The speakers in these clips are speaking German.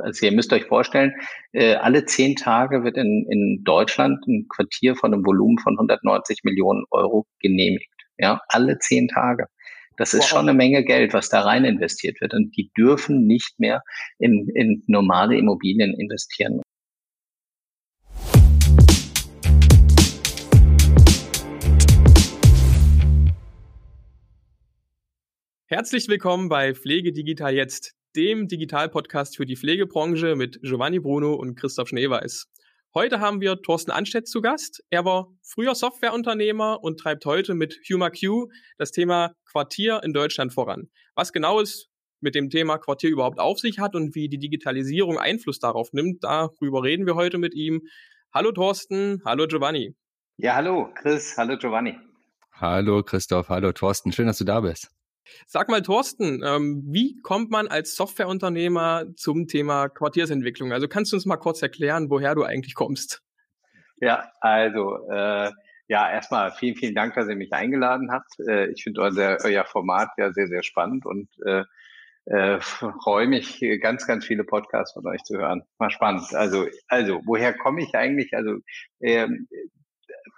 Also ihr müsst euch vorstellen, äh, alle zehn Tage wird in, in Deutschland ein Quartier von einem Volumen von 190 Millionen Euro genehmigt. Ja, alle zehn Tage. Das ist wow. schon eine Menge Geld, was da rein investiert wird. Und die dürfen nicht mehr in, in normale Immobilien investieren. Herzlich willkommen bei Pflege Digital Jetzt, dem Digital-Podcast für die Pflegebranche mit Giovanni Bruno und Christoph Schneeweiß. Heute haben wir Thorsten Anstedt zu Gast. Er war früher Softwareunternehmer und treibt heute mit HumaQ das Thema Quartier in Deutschland voran. Was genau es mit dem Thema Quartier überhaupt auf sich hat und wie die Digitalisierung Einfluss darauf nimmt, darüber reden wir heute mit ihm. Hallo Thorsten, hallo Giovanni. Ja, hallo Chris, hallo Giovanni. Hallo Christoph, hallo Thorsten, schön, dass du da bist. Sag mal, Thorsten, ähm, wie kommt man als Softwareunternehmer zum Thema Quartiersentwicklung? Also kannst du uns mal kurz erklären, woher du eigentlich kommst? Ja, also äh, ja, erstmal vielen, vielen Dank, dass ihr mich eingeladen habt. Äh, ich finde euer, euer Format ja sehr, sehr spannend und äh, äh, freue mich, ganz, ganz viele Podcasts von euch zu hören. Mal spannend. Also, also woher komme ich eigentlich? Also äh,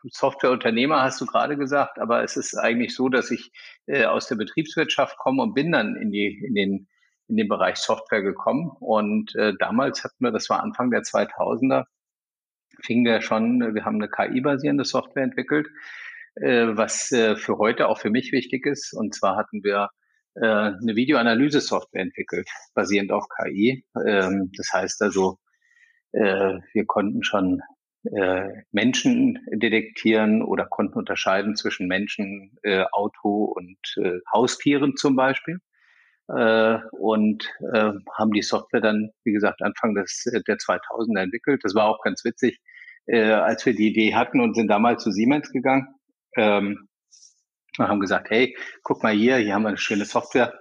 Softwareunternehmer hast du gerade gesagt, aber es ist eigentlich so, dass ich äh, aus der Betriebswirtschaft komme und bin dann in die in den in den Bereich Software gekommen und äh, damals hatten wir, das war Anfang der 2000er, fingen wir schon, wir haben eine KI-basierende Software entwickelt, äh, was äh, für heute auch für mich wichtig ist. Und zwar hatten wir äh, eine Videoanalyse-Software entwickelt, basierend auf KI. Ähm, das heißt also, äh, wir konnten schon Menschen detektieren oder konnten unterscheiden zwischen Menschen, äh, Auto und äh, Haustieren zum Beispiel. Äh, und äh, haben die Software dann, wie gesagt, Anfang des, äh, der 2000er entwickelt. Das war auch ganz witzig, äh, als wir die Idee hatten und sind damals zu Siemens gegangen. Ähm, und haben gesagt, hey, guck mal hier, hier haben wir eine schöne Software.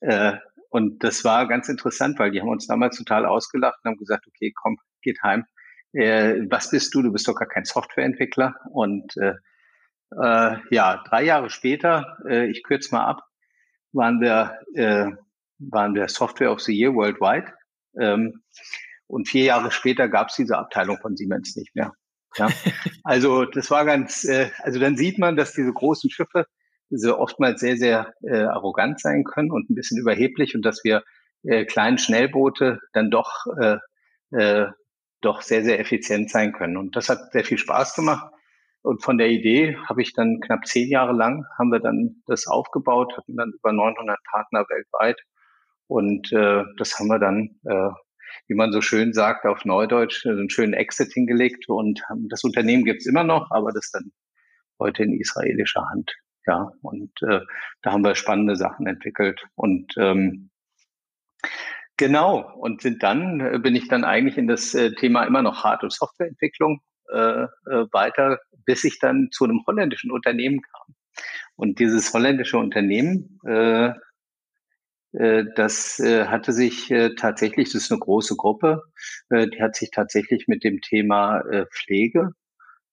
Äh, und das war ganz interessant, weil die haben uns damals total ausgelacht und haben gesagt, okay, komm, geht heim äh, was bist du? Du bist doch gar kein Softwareentwickler. Und äh, äh, ja, drei Jahre später, äh, ich kürze mal ab, waren wir, äh, waren wir Software of the Year worldwide. Ähm, und vier Jahre später gab es diese Abteilung von Siemens nicht mehr. Ja, also das war ganz, äh, also dann sieht man, dass diese großen Schiffe diese oftmals sehr, sehr äh, arrogant sein können und ein bisschen überheblich und dass wir äh, kleinen Schnellboote dann doch äh, äh, doch sehr, sehr effizient sein können. Und das hat sehr viel Spaß gemacht. Und von der Idee habe ich dann knapp zehn Jahre lang, haben wir dann das aufgebaut, hatten dann über 900 Partner weltweit. Und äh, das haben wir dann, äh, wie man so schön sagt, auf Neudeutsch, äh, einen schönen Exit hingelegt. Und das Unternehmen gibt's immer noch, aber das dann heute in israelischer Hand. Ja, und äh, da haben wir spannende Sachen entwickelt. Und ähm, Genau, und sind dann, äh, bin ich dann eigentlich in das äh, Thema immer noch Hard- und Softwareentwicklung äh, äh, weiter, bis ich dann zu einem holländischen Unternehmen kam. Und dieses holländische Unternehmen, äh, äh, das äh, hatte sich äh, tatsächlich, das ist eine große Gruppe, äh, die hat sich tatsächlich mit dem Thema äh, Pflege,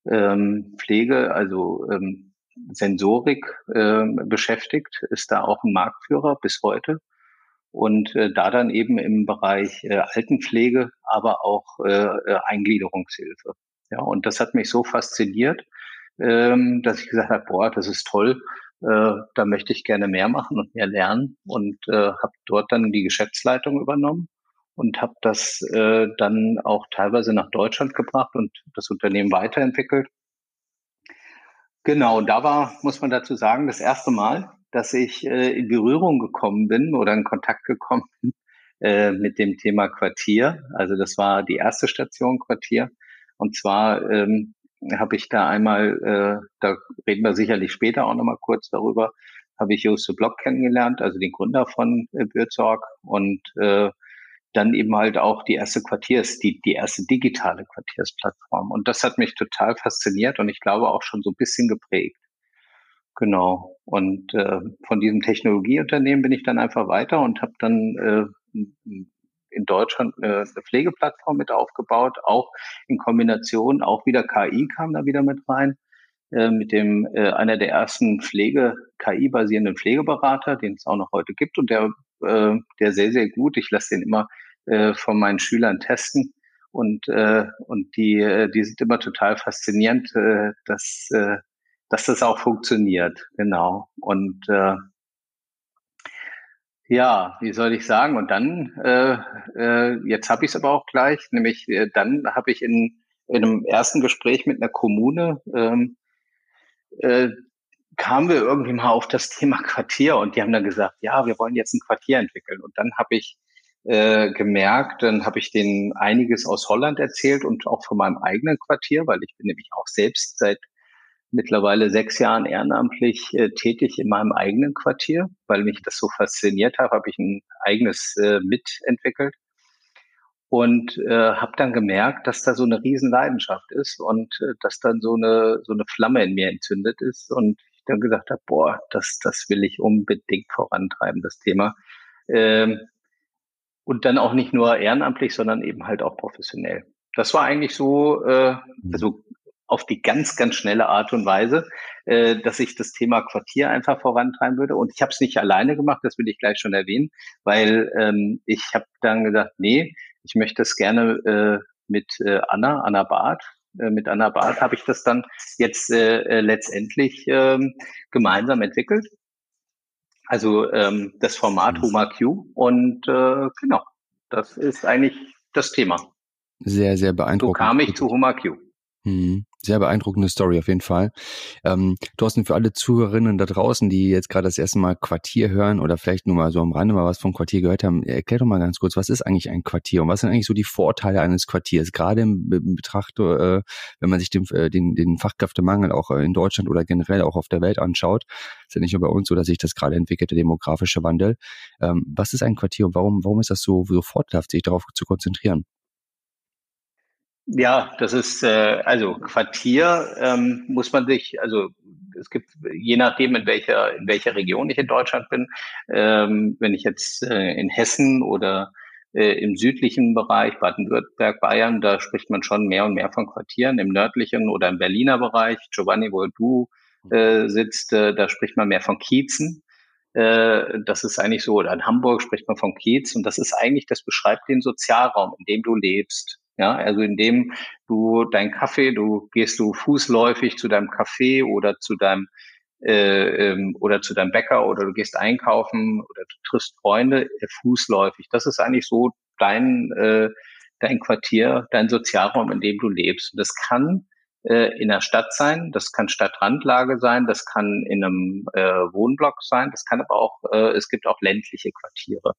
ähm, Pflege, also ähm, Sensorik äh, beschäftigt, ist da auch ein Marktführer bis heute und äh, da dann eben im Bereich äh, Altenpflege, aber auch äh, äh, Eingliederungshilfe. Ja, und das hat mich so fasziniert, ähm, dass ich gesagt habe, boah, das ist toll, äh, da möchte ich gerne mehr machen und mehr lernen und äh, habe dort dann die Geschäftsleitung übernommen und habe das äh, dann auch teilweise nach Deutschland gebracht und das Unternehmen weiterentwickelt. Genau, da war, muss man dazu sagen, das erste Mal, dass ich äh, in Berührung gekommen bin oder in Kontakt gekommen bin äh, mit dem Thema Quartier. Also das war die erste Station Quartier. Und zwar ähm, habe ich da einmal, äh, da reden wir sicherlich später auch nochmal kurz darüber, habe ich Joste Block kennengelernt, also den Gründer von äh, Bürzorg und äh, dann eben halt auch die erste Quartiers, die, die erste digitale Quartiersplattform. Und das hat mich total fasziniert und ich glaube auch schon so ein bisschen geprägt. Genau. Und äh, von diesem Technologieunternehmen bin ich dann einfach weiter und habe dann äh, in Deutschland äh, eine Pflegeplattform mit aufgebaut, auch in Kombination, auch wieder KI kam da wieder mit rein, äh, mit dem äh, einer der ersten Pflege KI-basierenden Pflegeberater, den es auch noch heute gibt und der äh, der sehr sehr gut. Ich lasse den immer äh, von meinen Schülern testen. Und, äh, und die, äh, die sind immer total faszinierend, äh, dass, äh, dass das auch funktioniert. Genau. Und äh, ja, wie soll ich sagen? Und dann, äh, äh, jetzt habe ich es aber auch gleich, nämlich äh, dann habe ich in, in einem ersten Gespräch mit einer Kommune, ähm, äh, kamen wir irgendwie mal auf das Thema Quartier und die haben dann gesagt, ja, wir wollen jetzt ein Quartier entwickeln. Und dann habe ich äh, gemerkt, dann habe ich denen einiges aus Holland erzählt und auch von meinem eigenen Quartier, weil ich bin nämlich auch selbst seit mittlerweile sechs Jahren ehrenamtlich äh, tätig in meinem eigenen Quartier, weil mich das so fasziniert hat, habe ich ein eigenes äh, mitentwickelt und äh, habe dann gemerkt, dass da so eine Riesenleidenschaft ist und äh, dass dann so eine so eine Flamme in mir entzündet ist und ich dann gesagt habe, boah, das das will ich unbedingt vorantreiben, das Thema. Ähm, und dann auch nicht nur ehrenamtlich, sondern eben halt auch professionell. Das war eigentlich so, äh, mhm. also auf die ganz, ganz schnelle Art und Weise, äh, dass ich das Thema Quartier einfach vorantreiben würde. Und ich habe es nicht alleine gemacht, das will ich gleich schon erwähnen, weil ähm, ich habe dann gesagt, nee, ich möchte es gerne äh, mit äh, Anna, Anna Barth, äh, mit Anna Barth habe ich das dann jetzt äh, äh, letztendlich äh, gemeinsam entwickelt. Also ähm, das Format Huma Q und äh, genau, das ist eigentlich das Thema. Sehr, sehr beeindruckend. So kam ich zu Huma Q. Hm, sehr beeindruckende Story auf jeden Fall. Ähm, Thorsten, für alle Zuhörerinnen da draußen, die jetzt gerade das erste Mal Quartier hören oder vielleicht nur mal so am Rande mal was vom Quartier gehört haben, erklär doch mal ganz kurz, was ist eigentlich ein Quartier und was sind eigentlich so die Vorteile eines Quartiers, gerade im, Betracht, äh, wenn man sich den, äh, den, den Fachkräftemangel auch äh, in Deutschland oder generell auch auf der Welt anschaut. Ist ja nicht nur bei uns so, dass sich das gerade entwickelt, der demografische Wandel. Ähm, was ist ein Quartier und warum, warum ist das so, so vorteilhaft, sich darauf zu konzentrieren? Ja, das ist äh, also Quartier ähm, muss man sich, also es gibt je nachdem in welcher in welcher Region ich in Deutschland bin, ähm, wenn ich jetzt äh, in Hessen oder äh, im südlichen Bereich Baden-Württemberg, Bayern, da spricht man schon mehr und mehr von Quartieren. Im nördlichen oder im Berliner Bereich, Giovanni, wo du äh, sitzt, äh, da spricht man mehr von Kiezen. Äh, das ist eigentlich so, oder in Hamburg spricht man von Kiez und das ist eigentlich, das beschreibt den Sozialraum, in dem du lebst. Ja, also indem du dein Kaffee, du gehst du fußläufig zu deinem Kaffee oder zu deinem äh, ähm, oder zu deinem Bäcker oder du gehst einkaufen oder du triffst Freunde äh, fußläufig. Das ist eigentlich so dein äh, dein Quartier, dein Sozialraum, in dem du lebst. Das kann äh, in der Stadt sein, das kann Stadtrandlage sein, das kann in einem äh, Wohnblock sein, das kann aber auch, äh, es gibt auch ländliche Quartiere.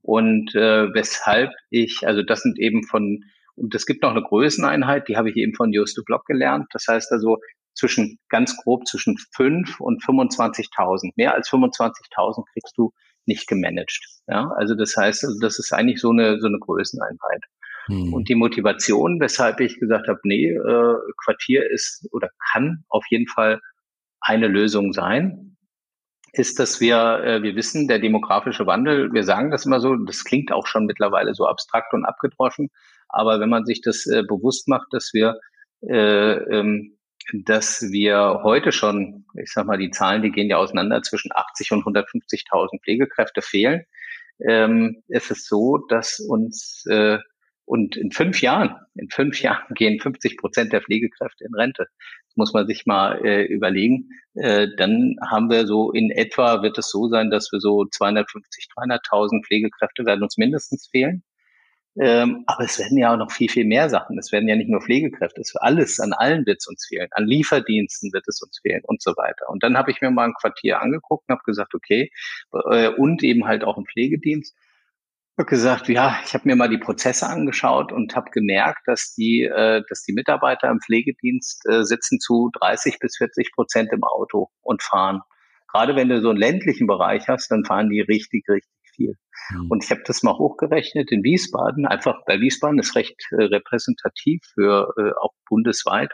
Und äh, weshalb ich, also das sind eben von und es gibt noch eine Größeneinheit, die habe ich eben von Just Block gelernt. Das heißt also zwischen, ganz grob zwischen 5 und 25.000. Mehr als 25.000 kriegst du nicht gemanagt. Ja, also das heißt, also das ist eigentlich so eine, so eine Größeneinheit. Hm. Und die Motivation, weshalb ich gesagt habe, nee, äh, Quartier ist oder kann auf jeden Fall eine Lösung sein, ist, dass wir, äh, wir wissen, der demografische Wandel, wir sagen das immer so, das klingt auch schon mittlerweile so abstrakt und abgedroschen, aber wenn man sich das äh, bewusst macht, dass wir, äh, ähm, dass wir heute schon, ich sag mal, die Zahlen, die gehen ja auseinander, zwischen 80 und 150.000 Pflegekräfte fehlen, ähm, ist es so, dass uns äh, und in fünf Jahren, in fünf Jahren gehen 50 Prozent der Pflegekräfte in Rente. Das muss man sich mal äh, überlegen. Äh, dann haben wir so in etwa, wird es so sein, dass wir so 250, 300.000 Pflegekräfte werden uns mindestens fehlen. Ähm, aber es werden ja auch noch viel, viel mehr Sachen. Es werden ja nicht nur Pflegekräfte, es wird alles, an allen wird es uns fehlen. An Lieferdiensten wird es uns fehlen und so weiter. Und dann habe ich mir mal ein Quartier angeguckt und habe gesagt, okay, äh, und eben halt auch ein Pflegedienst. Habe gesagt, ja, ich habe mir mal die Prozesse angeschaut und habe gemerkt, dass die, äh, dass die Mitarbeiter im Pflegedienst äh, sitzen zu 30 bis 40 Prozent im Auto und fahren. Gerade wenn du so einen ländlichen Bereich hast, dann fahren die richtig, richtig viel. Mhm. Und ich habe das mal hochgerechnet in Wiesbaden, einfach bei Wiesbaden ist recht äh, repräsentativ für äh, auch bundesweit.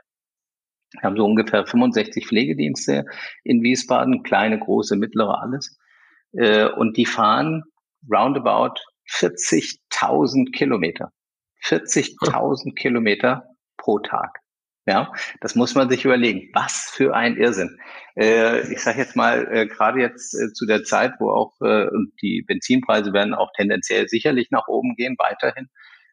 Wir haben so ungefähr 65 Pflegedienste in Wiesbaden, kleine, große, mittlere, alles. Äh, und die fahren roundabout 40.000 Kilometer. 40.000 Kilometer pro Tag. Ja, das muss man sich überlegen. Was für ein Irrsinn. Äh, ich sage jetzt mal, äh, gerade jetzt äh, zu der Zeit, wo auch äh, die Benzinpreise werden auch tendenziell sicherlich nach oben gehen, weiterhin.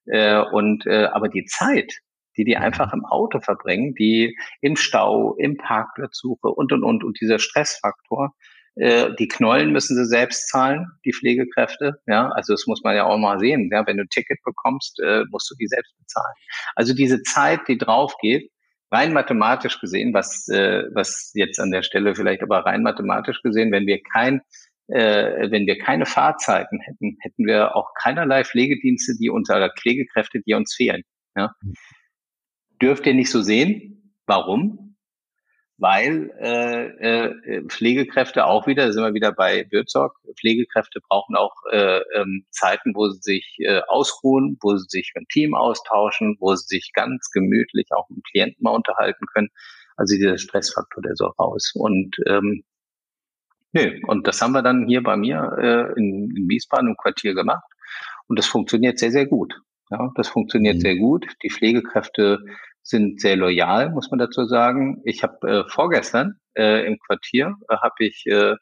Äh, und äh, aber die Zeit, die die einfach im Auto verbringen, die im Stau, im Parkplatzsuche und und und und dieser Stressfaktor, die Knollen müssen sie selbst zahlen, die Pflegekräfte. Ja, also das muss man ja auch mal sehen. Ja, wenn du ein Ticket bekommst, musst du die selbst bezahlen. Also diese Zeit, die drauf geht, rein mathematisch gesehen, was äh, was jetzt an der Stelle vielleicht aber rein mathematisch gesehen, wenn wir kein äh, wenn wir keine Fahrzeiten hätten, hätten wir auch keinerlei Pflegedienste, die unter Pflegekräfte, die uns fehlen. Ja? Dürft ihr nicht so sehen? Warum? Weil äh, äh, Pflegekräfte auch wieder, da sind wir wieder bei Würzog, Pflegekräfte brauchen auch äh, ähm, Zeiten, wo sie sich äh, ausruhen, wo sie sich mit dem Team austauschen, wo sie sich ganz gemütlich auch mit dem Klienten mal unterhalten können. Also dieser Stressfaktor, der soll raus. Und ähm, nö, und das haben wir dann hier bei mir äh, in, in Wiesbaden im Quartier gemacht. Und das funktioniert sehr, sehr gut. Ja, das funktioniert mhm. sehr gut. Die Pflegekräfte sind sehr loyal, muss man dazu sagen. Ich habe äh, vorgestern äh, im Quartier äh, habe ich äh,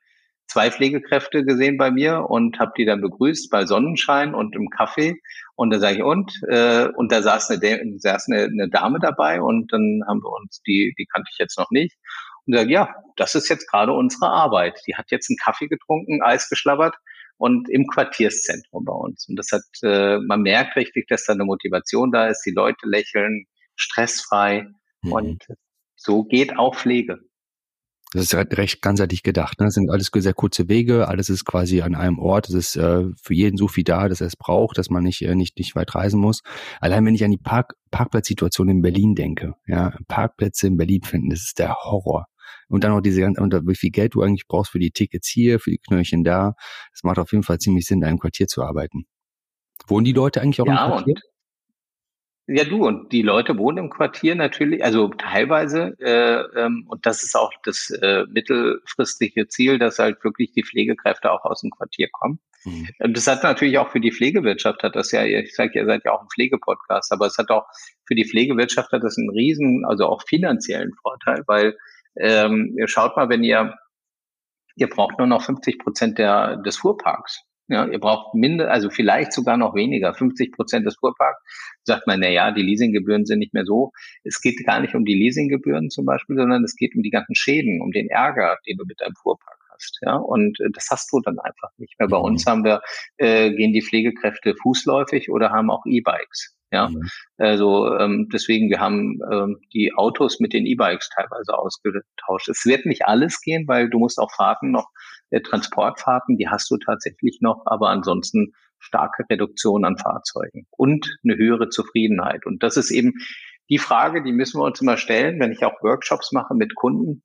zwei Pflegekräfte gesehen bei mir und habe die dann begrüßt bei Sonnenschein und im Kaffee. Und da sage ich, und? Äh, und da saß, eine, saß eine, eine Dame dabei und dann haben wir uns, die, die kannte ich jetzt noch nicht. Und sage, ja, das ist jetzt gerade unsere Arbeit. Die hat jetzt einen Kaffee getrunken, Eis geschlabbert und im Quartierszentrum bei uns. Und das hat, äh, man merkt richtig, dass da eine Motivation da ist. Die Leute lächeln, stressfrei. Mhm. Und so geht auch Pflege. Das ist recht ganzheitlich gedacht. Ne? Das sind alles sehr kurze Wege, alles ist quasi an einem Ort. Es ist äh, für jeden so viel da, dass er es braucht, dass man nicht, äh, nicht, nicht weit reisen muss. Allein wenn ich an die Park, Parkplatzsituation in Berlin denke, ja, Parkplätze in Berlin finden, das ist der Horror. Und dann noch diese ganze, und wie viel Geld du eigentlich brauchst für die Tickets hier, für die Knöllchen da. Das macht auf jeden Fall ziemlich Sinn, da im Quartier zu arbeiten. Wohnen die Leute eigentlich auch ja, im Quartier? Ja, du, und die Leute wohnen im Quartier natürlich, also teilweise, äh, ähm, und das ist auch das äh, mittelfristige Ziel, dass halt wirklich die Pflegekräfte auch aus dem Quartier kommen. Mhm. Und das hat natürlich auch für die Pflegewirtschaft, hat das ja, ich sage, ihr seid ja auch ein Pflegepodcast, aber es hat auch für die Pflegewirtschaft hat das einen riesen, also auch finanziellen Vorteil, weil ähm, ihr schaut mal, wenn ihr, ihr braucht nur noch 50 Prozent der, des Fuhrparks. Ja, ihr braucht minder, also vielleicht sogar noch weniger, 50 Prozent des Fuhrparks. Sagt man, na ja, die Leasinggebühren sind nicht mehr so. Es geht gar nicht um die Leasinggebühren zum Beispiel, sondern es geht um die ganzen Schäden, um den Ärger, den du mit deinem Fuhrpark hast. Ja, und äh, das hast du dann einfach nicht mehr. Bei mhm. uns haben wir, äh, gehen die Pflegekräfte fußläufig oder haben auch E-Bikes. Ja, mhm. also ähm, deswegen, wir haben ähm, die Autos mit den E-Bikes teilweise ausgetauscht. Es wird nicht alles gehen, weil du musst auch Fahrten noch, Transportfahrten, die hast du tatsächlich noch, aber ansonsten starke Reduktion an Fahrzeugen und eine höhere Zufriedenheit. Und das ist eben die Frage, die müssen wir uns immer stellen, wenn ich auch Workshops mache mit Kunden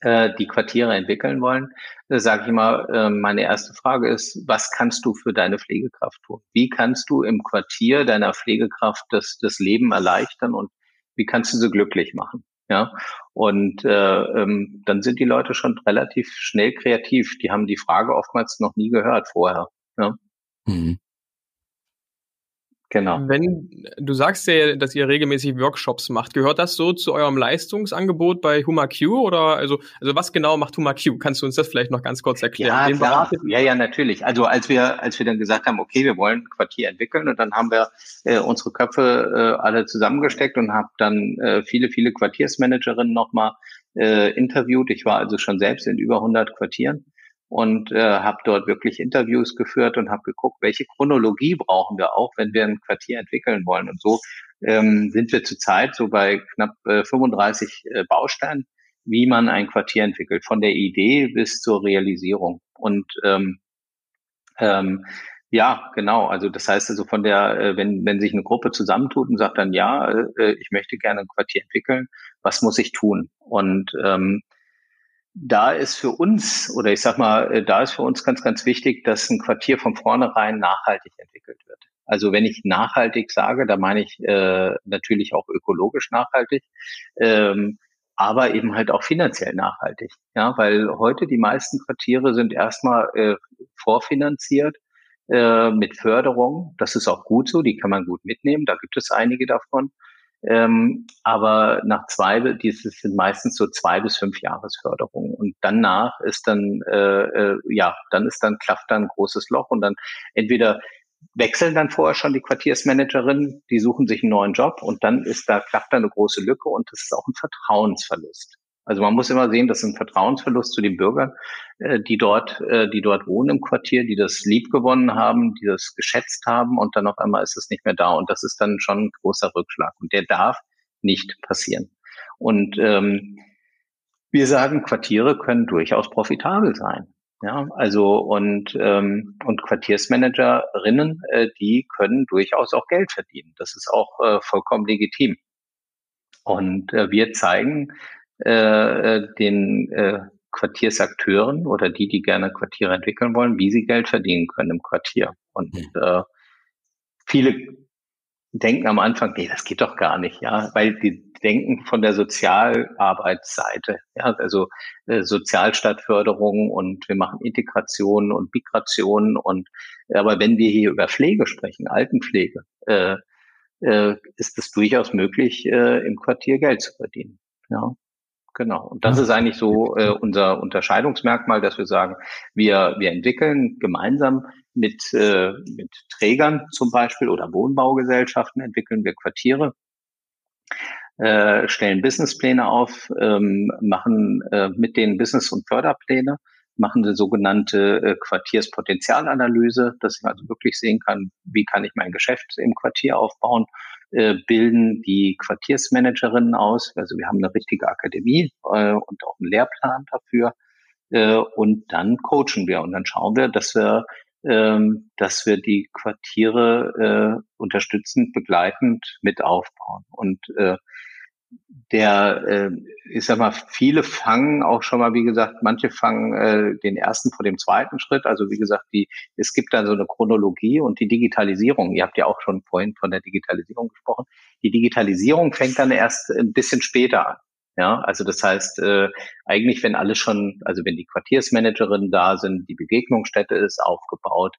äh, die Quartiere entwickeln wollen, äh, sage ich immer, äh, meine erste Frage ist, was kannst du für deine Pflegekraft tun? Wie kannst du im Quartier deiner Pflegekraft das, das Leben erleichtern und wie kannst du sie glücklich machen? Ja, und äh, ähm, dann sind die Leute schon relativ schnell kreativ. Die haben die Frage oftmals noch nie gehört vorher. Ja? Mhm. Genau. Wenn du sagst ja, dass ihr regelmäßig Workshops macht, gehört das so zu eurem Leistungsangebot bei HumaQ oder also also was genau macht HumaQ? Kannst du uns das vielleicht noch ganz kurz erklären? Ja, klar. ja, ja, natürlich. Also als wir als wir dann gesagt haben, okay, wir wollen ein Quartier entwickeln und dann haben wir äh, unsere Köpfe äh, alle zusammengesteckt und habe dann äh, viele viele Quartiersmanagerinnen nochmal äh, interviewt. Ich war also schon selbst in über 100 Quartieren und äh, habe dort wirklich Interviews geführt und habe geguckt, welche Chronologie brauchen wir auch, wenn wir ein Quartier entwickeln wollen. Und so ähm, sind wir zurzeit so bei knapp äh, 35 äh, Bausteinen, wie man ein Quartier entwickelt, von der Idee bis zur Realisierung. Und ähm, ähm, ja, genau. Also das heißt also von der, äh, wenn, wenn sich eine Gruppe zusammentut und sagt dann, ja, äh, ich möchte gerne ein Quartier entwickeln, was muss ich tun? Und ähm, da ist für uns, oder ich sag mal, äh, da ist für uns ganz, ganz wichtig, dass ein Quartier von vornherein nachhaltig entwickelt wird. Also wenn ich nachhaltig sage, da meine ich äh, natürlich auch ökologisch nachhaltig, ähm, aber eben halt auch finanziell nachhaltig. Ja, weil heute die meisten Quartiere sind erstmal äh, vorfinanziert äh, mit Förderung. Das ist auch gut so, die kann man gut mitnehmen. Da gibt es einige davon. Ähm, aber nach zwei, dieses sind meistens so zwei bis fünf Jahresförderungen. Und danach ist dann, äh, äh, ja, dann ist dann, klafft dann ein großes Loch und dann entweder wechseln dann vorher schon die Quartiersmanagerinnen, die suchen sich einen neuen Job und dann ist da, klafft da eine große Lücke und das ist auch ein Vertrauensverlust. Also man muss immer sehen, das ist ein Vertrauensverlust zu den Bürgern, äh, die dort, äh, die dort wohnen im Quartier, die das lieb gewonnen haben, die das geschätzt haben und dann auf einmal ist es nicht mehr da und das ist dann schon ein großer Rückschlag und der darf nicht passieren. Und ähm, wir sagen, Quartiere können durchaus profitabel sein. Ja, also und ähm, und Quartiersmanagerinnen, äh, die können durchaus auch Geld verdienen. Das ist auch äh, vollkommen legitim. Und äh, wir zeigen äh, äh, den äh, Quartiersakteuren oder die, die gerne Quartiere entwickeln wollen, wie sie Geld verdienen können im Quartier. Und mhm. äh, viele denken am Anfang, nee, das geht doch gar nicht, ja, weil die denken von der Sozialarbeitsseite, ja, also äh, Sozialstadtförderung und wir machen Integration und Migration und aber wenn wir hier über Pflege sprechen, Altenpflege, äh, äh, ist es durchaus möglich, äh, im Quartier Geld zu verdienen. Ja. Genau. Und das ist eigentlich so äh, unser Unterscheidungsmerkmal, dass wir sagen, wir, wir entwickeln gemeinsam mit, äh, mit Trägern zum Beispiel oder Wohnbaugesellschaften entwickeln wir Quartiere, äh, stellen Businesspläne auf, ähm, machen äh, mit den Business- und Förderpläne, machen eine sogenannte äh, Quartierspotenzialanalyse, dass ich also wirklich sehen kann, wie kann ich mein Geschäft im Quartier aufbauen äh, bilden die Quartiersmanagerinnen aus. Also wir haben eine richtige Akademie äh, und auch einen Lehrplan dafür. Äh, und dann coachen wir und dann schauen wir, dass wir ähm, dass wir die Quartiere äh, unterstützend, begleitend mit aufbauen. Und äh, der, äh, ich sag mal, viele fangen auch schon mal, wie gesagt, manche fangen äh, den ersten vor dem zweiten Schritt. Also wie gesagt, die, es gibt dann so eine Chronologie und die Digitalisierung. Ihr habt ja auch schon vorhin von der Digitalisierung gesprochen. Die Digitalisierung fängt dann erst ein bisschen später an. Ja, also das heißt, äh, eigentlich, wenn alles schon, also wenn die Quartiersmanagerinnen da sind, die Begegnungsstätte ist aufgebaut,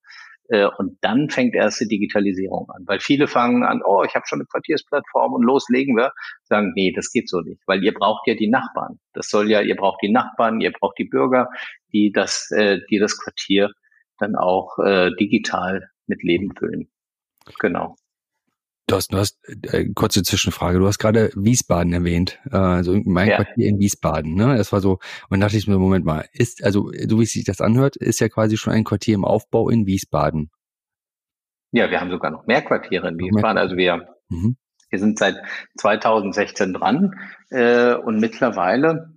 und dann fängt erst die Digitalisierung an. Weil viele fangen an, oh, ich habe schon eine Quartiersplattform und loslegen wir. Sagen, nee, das geht so nicht. Weil ihr braucht ja die Nachbarn. Das soll ja, ihr braucht die Nachbarn, ihr braucht die Bürger, die das, äh, die das Quartier dann auch äh, digital mit Leben füllen. Genau. Du hast, du hast äh, kurze Zwischenfrage. Du hast gerade Wiesbaden erwähnt, äh, also mein ja. Quartier in Wiesbaden. Ne, das war so. Und dachte ich mir, Moment mal, ist also so wie sich das anhört, ist ja quasi schon ein Quartier im Aufbau in Wiesbaden. Ja, wir haben sogar noch mehr Quartiere in Wiesbaden. Also wir mhm. wir sind seit 2016 dran äh, und mittlerweile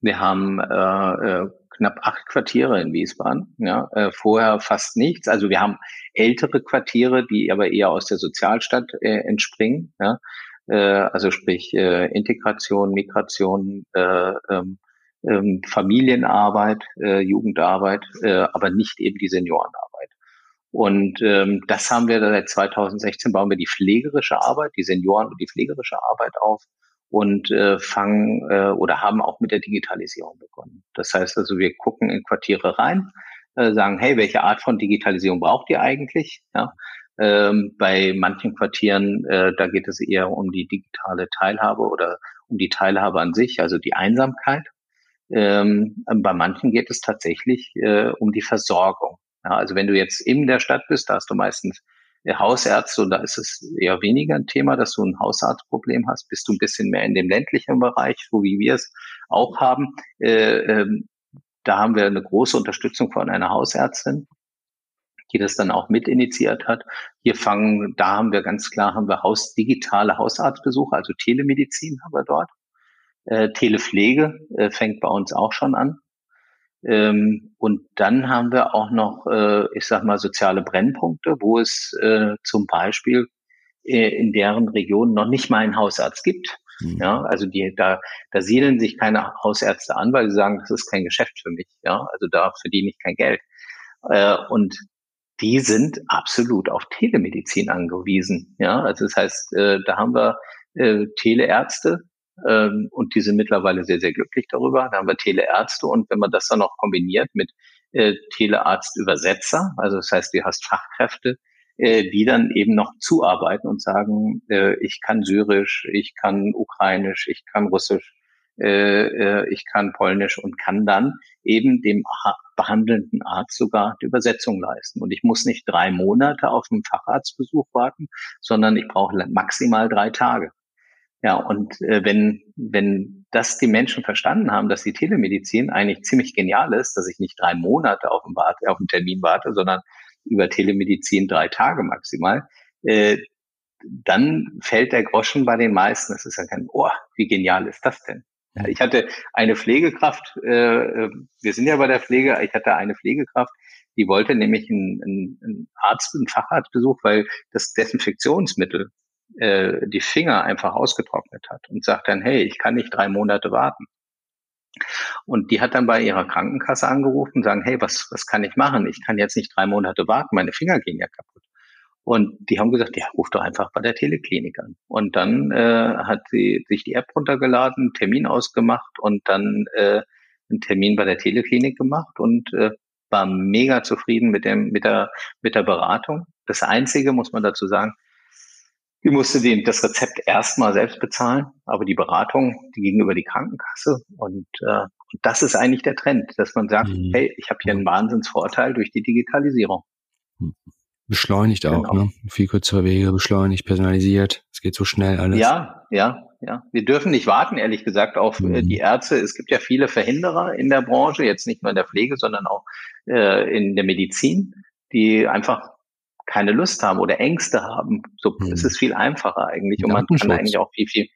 wir haben äh, äh, knapp acht Quartiere in Wiesbaden. Ja, äh, vorher fast nichts. Also wir haben ältere Quartiere, die aber eher aus der Sozialstadt äh, entspringen. Ja, äh, also sprich äh, Integration, Migration, äh, ähm, ähm, Familienarbeit, äh, Jugendarbeit, äh, aber nicht eben die Seniorenarbeit. Und ähm, das haben wir seit 2016 bauen wir die pflegerische Arbeit, die Senioren und die pflegerische Arbeit auf und äh, fangen äh, oder haben auch mit der Digitalisierung begonnen. Das heißt also, wir gucken in Quartiere rein, äh, sagen, hey, welche Art von Digitalisierung braucht ihr eigentlich? Ja, ähm, bei manchen Quartieren, äh, da geht es eher um die digitale Teilhabe oder um die Teilhabe an sich, also die Einsamkeit. Ähm, bei manchen geht es tatsächlich äh, um die Versorgung. Ja, also wenn du jetzt in der Stadt bist, da hast du meistens Hausärzte und da ist es eher weniger ein Thema, dass du ein Hausarztproblem hast. Bist du ein bisschen mehr in dem ländlichen Bereich, so wie wir es auch haben. Äh, ähm, da haben wir eine große Unterstützung von einer Hausärztin, die das dann auch mit initiiert hat. Hier fangen, da haben wir ganz klar, haben wir Haus, digitale Hausarztbesuche, also Telemedizin haben wir dort. Äh, Telepflege äh, fängt bei uns auch schon an. Ähm, und dann haben wir auch noch, äh, ich sag mal, soziale Brennpunkte, wo es äh, zum Beispiel äh, in deren Region noch nicht mal einen Hausarzt gibt. Mhm. Ja, also die, da, da siedeln sich keine Hausärzte an, weil sie sagen, das ist kein Geschäft für mich. Ja, also da verdiene ich kein Geld. Äh, und die sind absolut auf Telemedizin angewiesen. Ja, also das heißt, äh, da haben wir äh, Teleärzte, ähm, und die sind mittlerweile sehr, sehr glücklich darüber. Da haben wir Teleärzte und wenn man das dann noch kombiniert mit äh, Telearzt-Übersetzer, also das heißt, du hast Fachkräfte, äh, die dann eben noch zuarbeiten und sagen, äh, ich kann Syrisch, ich kann Ukrainisch, ich kann Russisch, äh, äh, ich kann Polnisch und kann dann eben dem behandelnden Arzt sogar die Übersetzung leisten. Und ich muss nicht drei Monate auf einen Facharztbesuch warten, sondern ich brauche maximal drei Tage. Ja, und äh, wenn, wenn das die Menschen verstanden haben, dass die Telemedizin eigentlich ziemlich genial ist, dass ich nicht drei Monate auf einen, warte, auf einen Termin warte, sondern über Telemedizin drei Tage maximal, äh, dann fällt der Groschen bei den meisten. Das ist ja kein, oh, wie genial ist das denn? Ja, ich hatte eine Pflegekraft, äh, äh, wir sind ja bei der Pflege, ich hatte eine Pflegekraft, die wollte nämlich einen, einen Arzt, einen Facharztbesuch, weil das Desinfektionsmittel äh, die Finger einfach ausgetrocknet hat und sagt dann, hey, ich kann nicht drei Monate warten. Und die hat dann bei ihrer Krankenkasse angerufen und sagen, hey, was, was kann ich machen? Ich kann jetzt nicht drei Monate warten, meine Finger gehen ja kaputt. Und die haben gesagt, ja, ruf doch einfach bei der Teleklinik an. Und dann äh, hat sie sich die App runtergeladen, Termin ausgemacht und dann äh, einen Termin bei der Teleklinik gemacht und äh, war mega zufrieden mit dem mit der mit der Beratung. Das Einzige muss man dazu sagen, die musste den, das Rezept erstmal selbst bezahlen, aber die Beratung, die ging über die Krankenkasse. Und, äh, und das ist eigentlich der Trend, dass man sagt, mhm. hey, ich habe hier einen Wahnsinnsvorteil durch die Digitalisierung. Beschleunigt auch, genau. ne? Viel kürzere Wege, beschleunigt, personalisiert. Es geht so schnell alles. Ja, ja, ja. Wir dürfen nicht warten, ehrlich gesagt, auf äh, mhm. die Ärzte. Es gibt ja viele Verhinderer in der Branche, jetzt nicht nur in der Pflege, sondern auch äh, in der Medizin, die einfach keine Lust haben oder Ängste haben. So, mhm. es ist viel einfacher eigentlich und man kann eigentlich auch viel, viel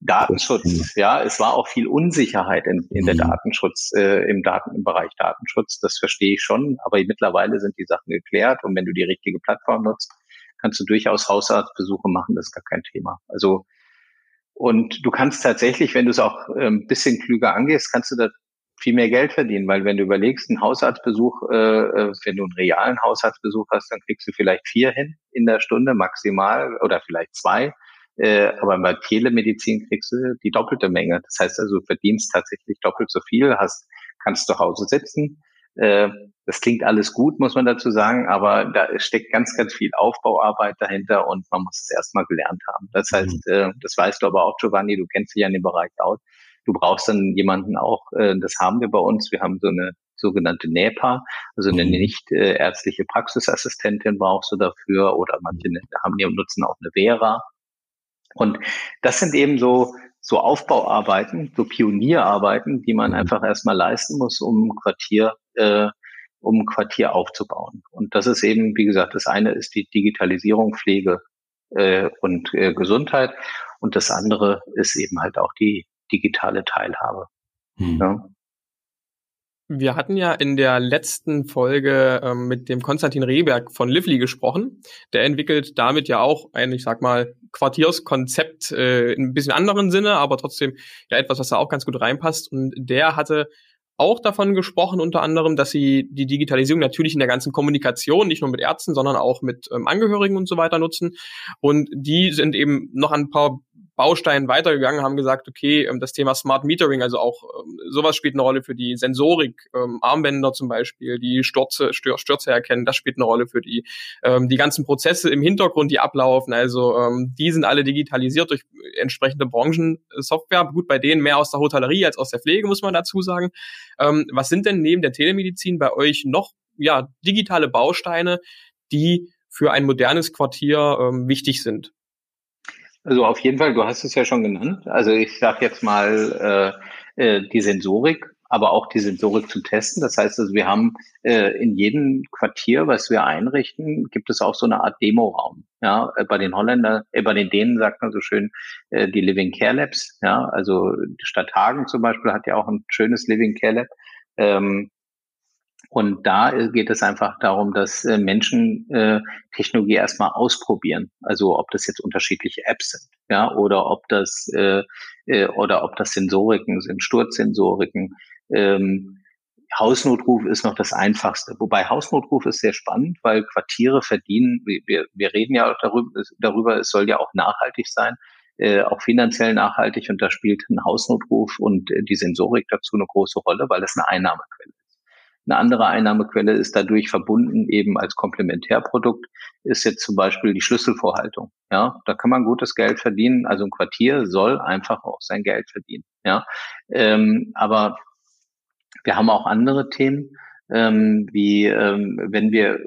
Datenschutz. Ja, es war auch viel Unsicherheit in, in der mhm. Datenschutz, äh, im Daten, im Bereich Datenschutz. Das verstehe ich schon. Aber mittlerweile sind die Sachen geklärt und wenn du die richtige Plattform nutzt, kannst du durchaus Hausarztbesuche machen. Das ist gar kein Thema. Also, und du kannst tatsächlich, wenn du es auch ein bisschen klüger angehst, kannst du da viel mehr Geld verdienen, weil wenn du überlegst, einen Hausarztbesuch, äh, äh, wenn du einen realen Hausarztbesuch hast, dann kriegst du vielleicht vier hin in der Stunde maximal oder vielleicht zwei. Äh, aber bei Telemedizin kriegst du die doppelte Menge. Das heißt also, du verdienst tatsächlich doppelt so viel, hast, kannst zu Hause sitzen. Äh, das klingt alles gut, muss man dazu sagen, aber da steckt ganz, ganz viel Aufbauarbeit dahinter und man muss es erstmal gelernt haben. Das heißt, mhm. äh, das weißt du aber auch, Giovanni, du kennst dich ja in dem Bereich aus Du brauchst dann jemanden auch, äh, das haben wir bei uns, wir haben so eine sogenannte NEPA, also eine mhm. nicht äh, ärztliche Praxisassistentin brauchst du dafür oder manche ne, haben die nutzen auch eine Vera. Und das sind eben so, so Aufbauarbeiten, so Pionierarbeiten, die man mhm. einfach erstmal leisten muss, um ein Quartier, äh, um Quartier aufzubauen. Und das ist eben, wie gesagt, das eine ist die Digitalisierung, Pflege äh, und äh, Gesundheit. Und das andere ist eben halt auch die digitale Teilhabe. Hm. Ja. Wir hatten ja in der letzten Folge ähm, mit dem Konstantin Rehberg von Lively gesprochen. Der entwickelt damit ja auch ein, ich sag mal, Quartierskonzept äh, in ein bisschen anderen Sinne, aber trotzdem ja etwas, was da auch ganz gut reinpasst. Und der hatte auch davon gesprochen, unter anderem, dass sie die Digitalisierung natürlich in der ganzen Kommunikation, nicht nur mit Ärzten, sondern auch mit ähm, Angehörigen und so weiter nutzen. Und die sind eben noch an ein paar Bausteinen weitergegangen, haben gesagt, okay, ähm, das Thema Smart Metering, also auch ähm, sowas spielt eine Rolle für die Sensorik, ähm, Armbänder zum Beispiel, die Stürze, Stür Stürze erkennen, das spielt eine Rolle für die, die ganzen Prozesse im Hintergrund, die ablaufen. Also die sind alle digitalisiert durch entsprechende Branchensoftware. Gut, bei denen mehr aus der Hotellerie als aus der Pflege, muss man dazu sagen. Was sind denn neben der Telemedizin bei euch noch ja, digitale Bausteine, die für ein modernes Quartier ähm, wichtig sind? Also auf jeden Fall, du hast es ja schon genannt. Also ich sage jetzt mal äh, äh, die Sensorik, aber auch die Sensorik zu testen. Das heißt also, wir haben äh, in jedem Quartier, was wir einrichten, gibt es auch so eine Art Demoraum. Ja, äh, bei den Holländer, äh, bei den Dänen sagt man so schön äh, die Living Care Labs. Ja, also die Stadt Hagen zum Beispiel hat ja auch ein schönes Living Care Lab. Ähm, und da äh, geht es einfach darum, dass äh, Menschen äh, Technologie erstmal ausprobieren. Also ob das jetzt unterschiedliche Apps sind, ja, oder ob das äh, äh, oder ob das Sensoriken sind, Sturzsensoriken. Ähm, Hausnotruf ist noch das Einfachste. Wobei Hausnotruf ist sehr spannend, weil Quartiere verdienen, wir, wir reden ja auch darüber, darüber, es soll ja auch nachhaltig sein, äh, auch finanziell nachhaltig und da spielt ein Hausnotruf und äh, die Sensorik dazu eine große Rolle, weil es eine Einnahmequelle Eine andere Einnahmequelle ist dadurch verbunden eben als Komplementärprodukt ist jetzt zum Beispiel die Schlüsselvorhaltung. Ja, da kann man gutes Geld verdienen. Also ein Quartier soll einfach auch sein Geld verdienen. Ja, ähm, aber wir haben auch andere Themen, ähm, wie ähm, wenn wir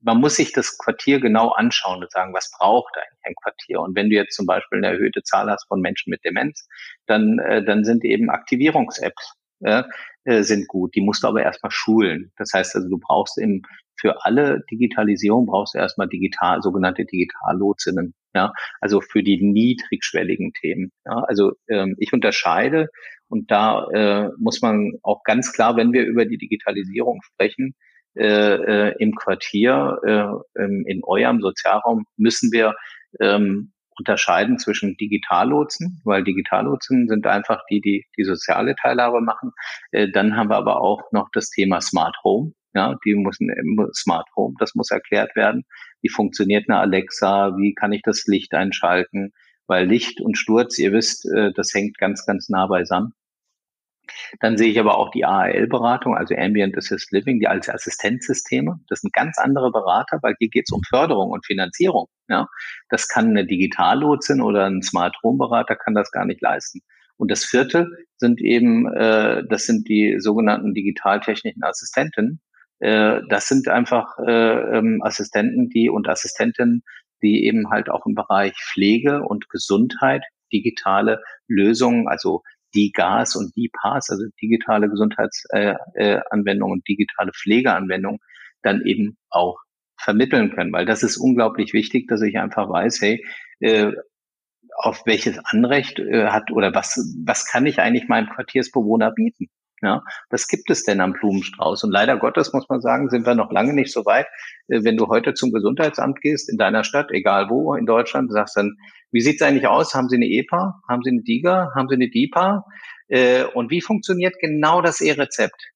man muss sich das Quartier genau anschauen und sagen, was braucht eigentlich ein Quartier? Und wenn du jetzt zum Beispiel eine erhöhte Zahl hast von Menschen mit Demenz, dann, äh, dann sind eben Aktivierungs-Apps äh, sind gut. Die musst du aber erstmal schulen. Das heißt also, du brauchst eben für alle Digitalisierung brauchst du erstmal digital, sogenannte Digitallotsinnen. Ja, also für die niedrigschwelligen Themen. Ja, also ähm, ich unterscheide und da äh, muss man auch ganz klar, wenn wir über die Digitalisierung sprechen, äh, äh, im Quartier, äh, in eurem Sozialraum müssen wir ähm, unterscheiden zwischen Digitallotsen, weil Digitallotsen sind einfach die, die die soziale Teilhabe machen. Äh, dann haben wir aber auch noch das Thema Smart Home. Ja, die müssen Smart Home, das muss erklärt werden. Wie funktioniert eine Alexa? Wie kann ich das Licht einschalten? Weil Licht und Sturz, ihr wisst, äh, das hängt ganz, ganz nah beisammen. Dann sehe ich aber auch die AAL-Beratung, also Ambient Assist Living, die als Assistenzsysteme. Das sind ganz andere Berater, weil hier geht es um Förderung und Finanzierung. Ja, das kann eine Digitallotsin oder ein Smart Home Berater kann das gar nicht leisten. Und das vierte sind eben, äh, das sind die sogenannten digitaltechnischen Assistenten. Äh, das sind einfach äh, ähm, Assistenten, die und Assistentinnen, die eben halt auch im Bereich Pflege und Gesundheit digitale Lösungen, also die Gas und die Pass, also digitale Gesundheitsanwendungen äh, und digitale Pflegeanwendungen, dann eben auch vermitteln können. Weil das ist unglaublich wichtig, dass ich einfach weiß, hey, äh, auf welches Anrecht äh, hat oder was, was kann ich eigentlich meinem Quartiersbewohner bieten? Ja, was gibt es denn am Blumenstrauß? Und leider Gottes muss man sagen, sind wir noch lange nicht so weit. Äh, wenn du heute zum Gesundheitsamt gehst in deiner Stadt, egal wo in Deutschland, sagst dann, wie sieht's eigentlich aus? Haben Sie eine EPA? Haben Sie eine DIGA? Haben Sie eine DIPA? Äh, und wie funktioniert genau das E-Rezept?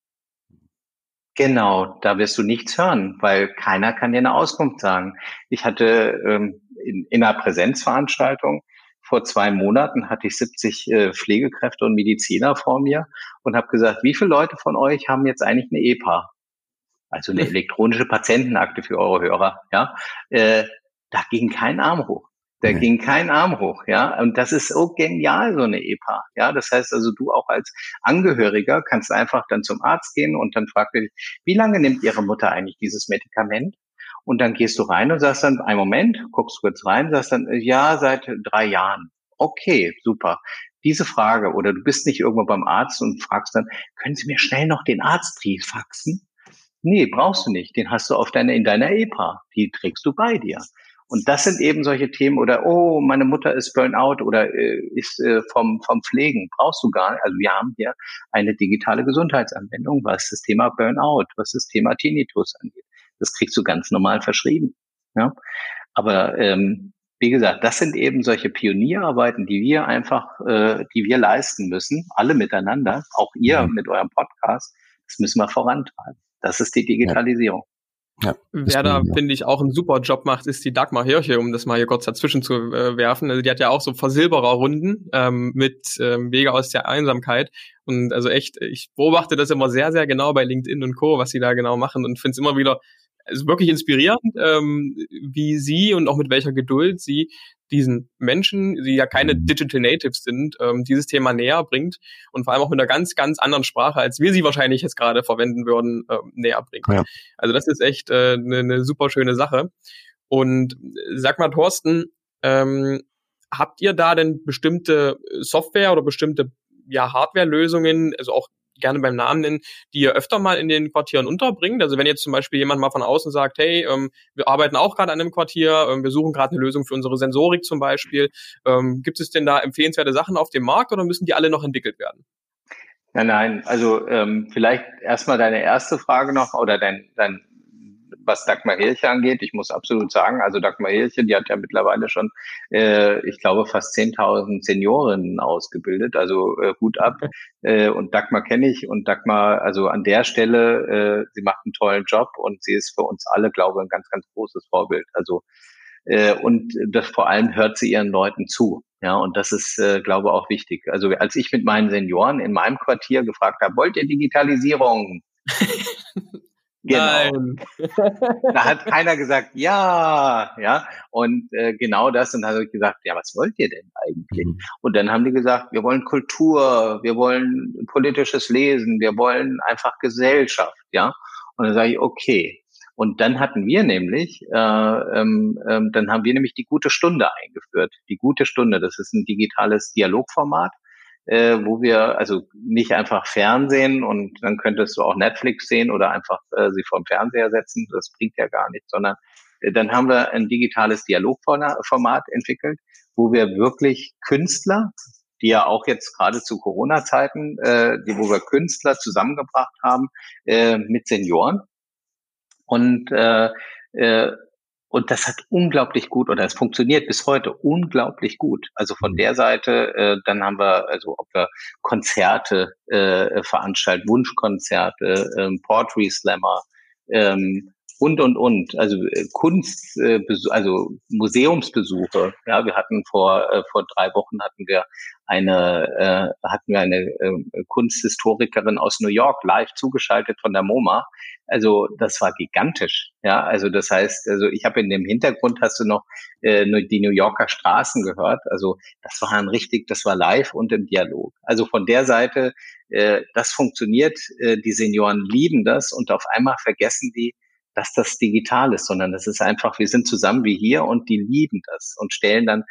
Genau, da wirst du nichts hören, weil keiner kann dir eine Auskunft sagen. Ich hatte ähm, in, in einer Präsenzveranstaltung vor zwei Monaten hatte ich 70 äh, Pflegekräfte und Mediziner vor mir und habe gesagt, wie viele Leute von euch haben jetzt eigentlich eine EPA? Also eine elektronische Patientenakte für eure Hörer. Ja, äh, da ging kein Arm hoch. Da mhm. ging kein Arm hoch, ja. Und das ist so genial, so eine EPA. Ja, das heißt also, du auch als Angehöriger kannst einfach dann zum Arzt gehen und dann fragt dich, wie lange nimmt Ihre Mutter eigentlich dieses Medikament? Und dann gehst du rein und sagst dann, einen Moment, guckst kurz rein, sagst dann, ja, seit drei Jahren. Okay, super. Diese Frage, oder du bist nicht irgendwo beim Arzt und fragst dann, können Sie mir schnell noch den Arztbrief faxen? Nee, brauchst du nicht. Den hast du auf deiner, in deiner EPA. Die trägst du bei dir. Und das sind eben solche Themen oder oh, meine Mutter ist Burnout oder äh, ist äh, vom vom Pflegen brauchst du gar nicht. Also wir haben hier eine digitale Gesundheitsanwendung, was das Thema Burnout, was das Thema Tinnitus angeht. Das kriegst du ganz normal verschrieben. Ja? Aber ähm, wie gesagt, das sind eben solche Pionierarbeiten, die wir einfach, äh, die wir leisten müssen, alle miteinander, auch ihr mhm. mit eurem Podcast. Das müssen wir vorantreiben. Das ist die Digitalisierung. Ja, Wer da, finde ich, auch einen super Job macht, ist die Dagmar Hirche, um das mal hier kurz dazwischen zu äh, werfen. Also die hat ja auch so Versilberer-Runden ähm, mit ähm, Wege aus der Einsamkeit. Und also echt, ich beobachte das immer sehr, sehr genau bei LinkedIn und Co., was sie da genau machen und finde es immer wieder also wirklich inspirierend, ähm, wie sie und auch mit welcher Geduld sie diesen Menschen, die ja keine Digital Natives sind, ähm, dieses Thema näher bringt und vor allem auch mit einer ganz, ganz anderen Sprache, als wir sie wahrscheinlich jetzt gerade verwenden würden, äh, näher bringt. Ja. Also das ist echt eine äh, ne, ne super schöne Sache. Und sag mal, Thorsten, ähm, habt ihr da denn bestimmte Software oder bestimmte ja, Hardware-Lösungen, also auch gerne beim Namen nennen, die ihr öfter mal in den Quartieren unterbringt. Also wenn jetzt zum Beispiel jemand mal von außen sagt, hey, ähm, wir arbeiten auch gerade an einem Quartier, ähm, wir suchen gerade eine Lösung für unsere Sensorik zum Beispiel. Ähm, gibt es denn da empfehlenswerte Sachen auf dem Markt oder müssen die alle noch entwickelt werden? Nein, nein, also ähm, vielleicht erstmal deine erste Frage noch oder dein, dein was Dagmar Hilche angeht, ich muss absolut sagen, also Dagmar Hilche, die hat ja mittlerweile schon, äh, ich glaube, fast 10.000 Seniorinnen ausgebildet, also äh, Hut ab. Äh, und Dagmar kenne ich und Dagmar, also an der Stelle, äh, sie macht einen tollen Job und sie ist für uns alle, glaube ich, ein ganz, ganz großes Vorbild. Also äh, und das vor allem hört sie ihren Leuten zu. Ja, und das ist, äh, glaube ich, auch wichtig. Also als ich mit meinen Senioren in meinem Quartier gefragt habe, wollt ihr Digitalisierung? Genau. Nein. da hat keiner gesagt, ja, ja. Und äh, genau das. Und dann habe ich gesagt, ja, was wollt ihr denn eigentlich? Mhm. Und dann haben die gesagt, wir wollen Kultur, wir wollen politisches Lesen, wir wollen einfach Gesellschaft, ja. Und dann sage ich, okay. Und dann hatten wir nämlich, äh, ähm, ähm, dann haben wir nämlich die gute Stunde eingeführt. Die gute Stunde, das ist ein digitales Dialogformat äh, wo wir also nicht einfach Fernsehen und dann könntest du auch Netflix sehen oder einfach äh, sie vom Fernseher setzen, das bringt ja gar nichts, sondern äh, dann haben wir ein digitales Dialogformat entwickelt, wo wir wirklich Künstler, die ja auch jetzt gerade zu Corona-Zeiten, äh, die, wo wir Künstler zusammengebracht haben äh, mit Senioren. Und äh, äh, und das hat unglaublich gut oder es funktioniert bis heute unglaublich gut. Also von mhm. der Seite, äh, dann haben wir, also ob wir Konzerte äh, veranstalten, Wunschkonzerte, ähm, Poetry Slammer, ähm, und und und. Also äh, Kunst äh, also Museumsbesuche. Ja wir hatten vor äh, vor drei Wochen hatten wir eine äh, hatten wir eine äh, Kunsthistorikerin aus New York live zugeschaltet von der MoMA. Also das war gigantisch. Ja also das heißt also ich habe in dem Hintergrund hast du noch äh, die New Yorker Straßen gehört. Also das war ein richtig das war live und im Dialog. Also von der Seite äh, das funktioniert äh, die Senioren lieben das und auf einmal vergessen die dass das digital ist, sondern das ist einfach, wir sind zusammen wie hier und die lieben das und stellen dann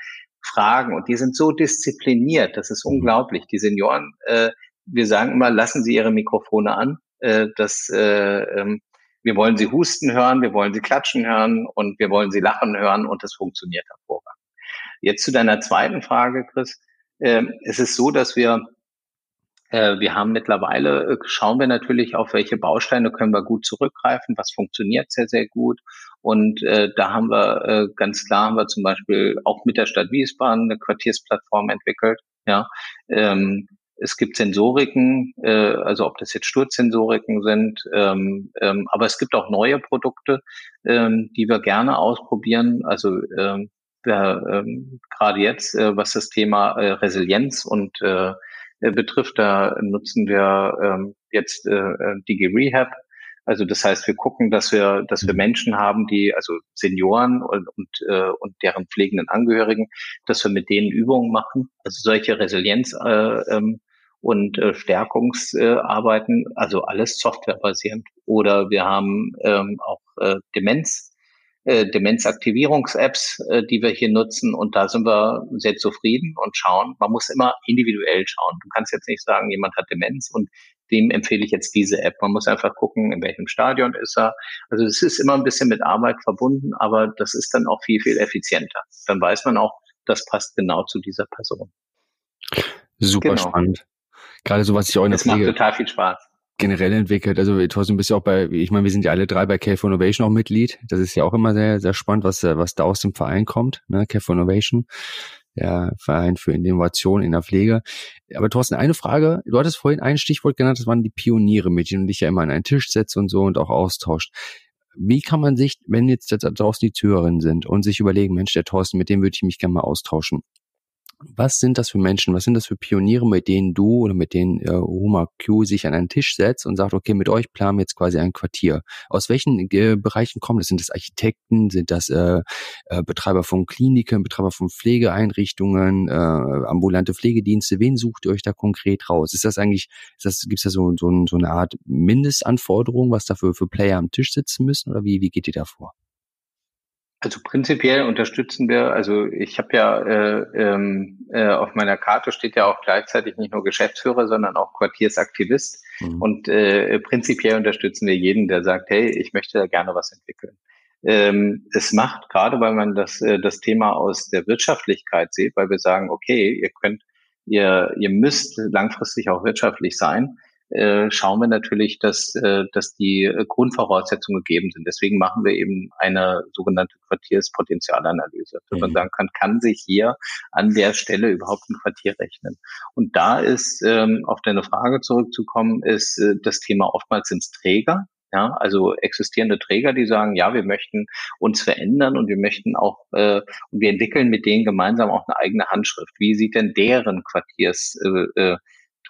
Fragen und die sind so diszipliniert, das ist mhm. unglaublich. Die Senioren, äh, wir sagen immer, lassen Sie Ihre Mikrofone an, äh, das, äh, ähm, wir wollen Sie husten hören, wir wollen Sie klatschen hören und wir wollen Sie lachen hören und das funktioniert hervorragend. Jetzt zu deiner zweiten Frage, Chris. Äh, es ist so, dass wir wir haben mittlerweile, äh, schauen wir natürlich auf welche Bausteine können wir gut zurückgreifen, was funktioniert sehr, sehr gut. Und äh, da haben wir äh, ganz klar, haben wir zum Beispiel auch mit der Stadt Wiesbaden eine Quartiersplattform entwickelt. Ja, ähm, es gibt Sensoriken, äh, also ob das jetzt Sturzsensoriken sind, ähm, ähm, aber es gibt auch neue Produkte, ähm, die wir gerne ausprobieren. Also ähm, wir, ähm, gerade jetzt, äh, was das Thema äh, Resilienz und äh, äh, betrifft. Da nutzen wir ähm, jetzt äh, äh, Digi Rehab. Also das heißt, wir gucken, dass wir, dass wir mhm. Menschen haben, die, also Senioren und, und, äh, und deren pflegenden Angehörigen, dass wir mit denen Übungen machen. Also solche Resilienz äh, ähm, und äh, Stärkungsarbeiten, also alles softwarebasierend. Oder wir haben ähm, auch äh, Demenz äh, Demenzaktivierungs-Apps, äh, die wir hier nutzen. Und da sind wir sehr zufrieden und schauen. Man muss immer individuell schauen. Du kannst jetzt nicht sagen, jemand hat Demenz und dem empfehle ich jetzt diese App. Man muss einfach gucken, in welchem Stadion ist er. Also es ist immer ein bisschen mit Arbeit verbunden, aber das ist dann auch viel, viel effizienter. Dann weiß man auch, das passt genau zu dieser Person. Super genau. spannend. Gerade so, was ich auch in der das Pflege... macht total viel Spaß generell entwickelt. Also Thorsten, bist ja auch bei, ich meine, wir sind ja alle drei bei Care for Innovation auch Mitglied. Das ist ja auch immer sehr, sehr spannend, was, was da aus dem Verein kommt, ne? Care for Innovation, der Verein für Innovation in der Pflege. Aber Thorsten, eine Frage, du hattest vorhin ein Stichwort genannt, das waren die Pioniere, mit denen du dich ja immer an einen Tisch setzt und so und auch austauscht. Wie kann man sich, wenn jetzt da draußen die Zuhörerinnen sind und sich überlegen, Mensch, der Thorsten, mit dem würde ich mich gerne mal austauschen was sind das für Menschen, was sind das für Pioniere, mit denen du oder mit denen äh, Huma Q sich an einen Tisch setzt und sagt, okay, mit euch planen wir jetzt quasi ein Quartier. Aus welchen äh, Bereichen kommen das? Sind das Architekten, sind das äh, äh, Betreiber von Kliniken, Betreiber von Pflegeeinrichtungen, äh, ambulante Pflegedienste? Wen sucht ihr euch da konkret raus? Ist das eigentlich, ist das, gibt es da so, so, so eine Art Mindestanforderung, was dafür für Player am Tisch sitzen müssen oder wie, wie geht ihr da vor? Also prinzipiell unterstützen wir, also ich habe ja äh, ähm, äh, auf meiner Karte steht ja auch gleichzeitig nicht nur Geschäftsführer, sondern auch Quartiersaktivist. Mhm. Und äh, prinzipiell unterstützen wir jeden, der sagt, hey, ich möchte da gerne was entwickeln. Ähm, es macht, gerade weil man das, äh, das Thema aus der Wirtschaftlichkeit sieht, weil wir sagen, okay, ihr könnt, ihr, ihr müsst langfristig auch wirtschaftlich sein, äh, schauen wir natürlich, dass, äh, dass die Grundvoraussetzungen gegeben sind. Deswegen machen wir eben eine sogenannte Quartierspotenzialanalyse, dass mhm. man sagen kann, kann sich hier an der Stelle überhaupt ein Quartier rechnen. Und da ist, ähm, auf deine Frage zurückzukommen, ist äh, das Thema oftmals sind Träger, ja, also existierende Träger, die sagen, ja, wir möchten uns verändern und wir möchten auch, äh, und wir entwickeln mit denen gemeinsam auch eine eigene Handschrift. Wie sieht denn deren Quartiers, äh, äh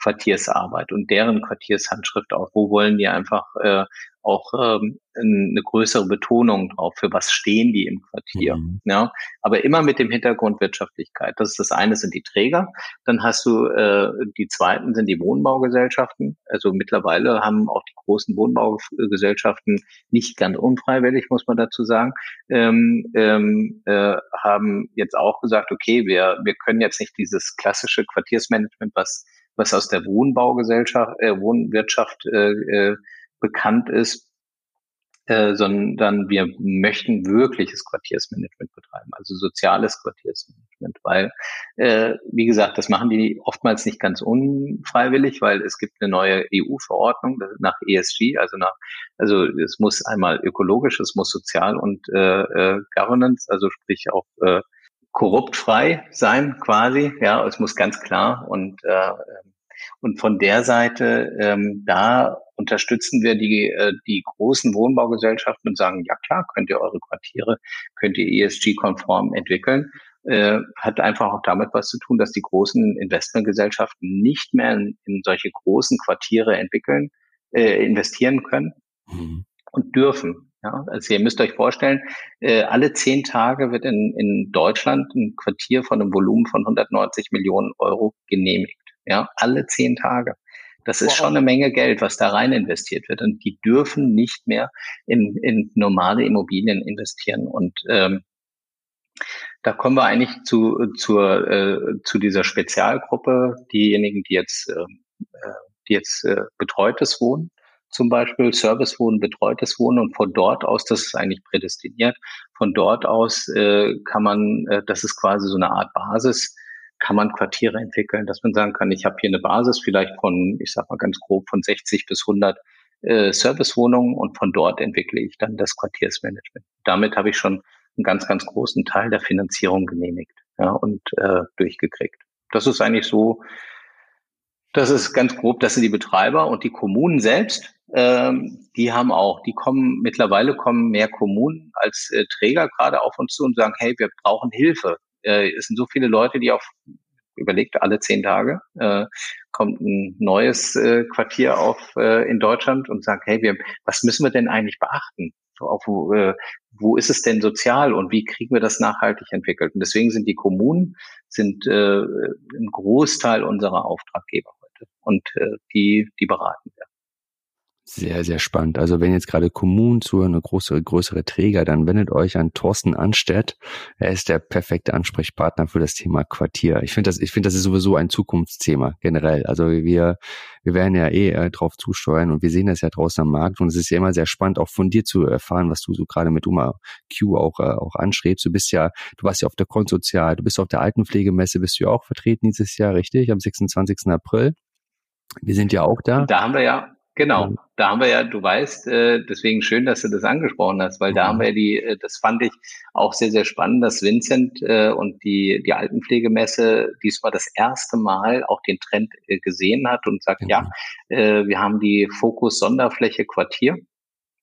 Quartiersarbeit und deren Quartiershandschrift auch. Wo wollen die einfach äh, auch ähm, eine größere Betonung drauf, für was stehen die im Quartier. Mhm. Ja, aber immer mit dem Hintergrund Wirtschaftlichkeit. Das ist das eine sind die Träger, dann hast du äh, die zweiten sind die Wohnbaugesellschaften. Also mittlerweile haben auch die großen Wohnbaugesellschaften nicht ganz unfreiwillig, muss man dazu sagen, ähm, ähm, äh, haben jetzt auch gesagt, okay, wir wir können jetzt nicht dieses klassische Quartiersmanagement, was was aus der Wohnbaugesellschaft, äh, Wohnwirtschaft äh, äh, bekannt ist, äh, sondern wir möchten wirkliches Quartiersmanagement betreiben, also soziales Quartiersmanagement, weil, äh, wie gesagt, das machen die oftmals nicht ganz unfreiwillig, weil es gibt eine neue EU-Verordnung nach ESG, also nach, also es muss einmal ökologisch, es muss sozial und äh, äh, Governance, also sprich auch äh, korruptfrei sein quasi, ja, es muss ganz klar und äh, und von der Seite, ähm, da unterstützen wir die, äh, die großen Wohnbaugesellschaften und sagen, ja klar, könnt ihr eure Quartiere, könnt ihr ESG-konform entwickeln. Äh, hat einfach auch damit was zu tun, dass die großen Investmentgesellschaften nicht mehr in, in solche großen Quartiere entwickeln, äh, investieren können mhm. und dürfen. Ja, also ihr müsst euch vorstellen, äh, alle zehn Tage wird in, in Deutschland ein Quartier von einem Volumen von 190 Millionen Euro genehmigt. Ja, alle zehn Tage. Das ist wow. schon eine Menge Geld, was da rein investiert wird. Und die dürfen nicht mehr in, in normale Immobilien investieren. Und ähm, da kommen wir eigentlich zu, zur, äh, zu dieser Spezialgruppe, diejenigen, die jetzt, ähm, äh, die jetzt äh, betreutes Wohnen, zum Beispiel Servicewohnen, betreutes Wohnen und von dort aus, das ist eigentlich prädestiniert, von dort aus äh, kann man, äh, das ist quasi so eine Art Basis, kann man Quartiere entwickeln, dass man sagen kann, ich habe hier eine Basis vielleicht von, ich sag mal ganz grob, von 60 bis 100 äh, Servicewohnungen und von dort entwickle ich dann das Quartiersmanagement. Damit habe ich schon einen ganz, ganz großen Teil der Finanzierung genehmigt ja, und äh, durchgekriegt. Das ist eigentlich so, das ist ganz grob, das sind die Betreiber und die Kommunen selbst, ähm, die haben auch, die kommen, mittlerweile kommen mehr Kommunen als äh, Träger gerade auf uns zu und sagen, hey, wir brauchen Hilfe äh, es sind so viele Leute, die auf überlegt, alle zehn Tage äh, kommt ein neues äh, Quartier auf äh, in Deutschland und sagt, hey, wir, was müssen wir denn eigentlich beachten? Auf, wo, ist es denn sozial und wie kriegen wir das nachhaltig entwickelt? Und deswegen sind die Kommunen sind äh, ein Großteil unserer Auftraggeber heute und äh, die die beraten wir. Sehr, sehr spannend. Also wenn jetzt gerade Kommunen zuhören, eine große, größere Träger, dann wendet euch an Thorsten Anstedt. Er ist der perfekte Ansprechpartner für das Thema Quartier. Ich finde das, ich finde, das ist sowieso ein Zukunftsthema generell. Also wir, wir werden ja eh äh, drauf zusteuern und wir sehen das ja draußen am Markt und es ist ja immer sehr spannend, auch von dir zu erfahren, was du so gerade mit Uma Q auch, äh, auch anstrebst. Du bist ja, du warst ja auf der Konsozial, du bist auf der Altenpflegemesse, bist du ja auch vertreten dieses Jahr, richtig? Am 26. April. Wir sind ja auch da. Da haben wir ja Genau, da haben wir ja, du weißt, äh, deswegen schön, dass du das angesprochen hast, weil da haben wir die, äh, das fand ich auch sehr, sehr spannend, dass Vincent äh, und die, die Altenpflegemesse diesmal das erste Mal auch den Trend gesehen hat und sagt, mhm. ja, äh, wir haben die Fokus Sonderfläche Quartier.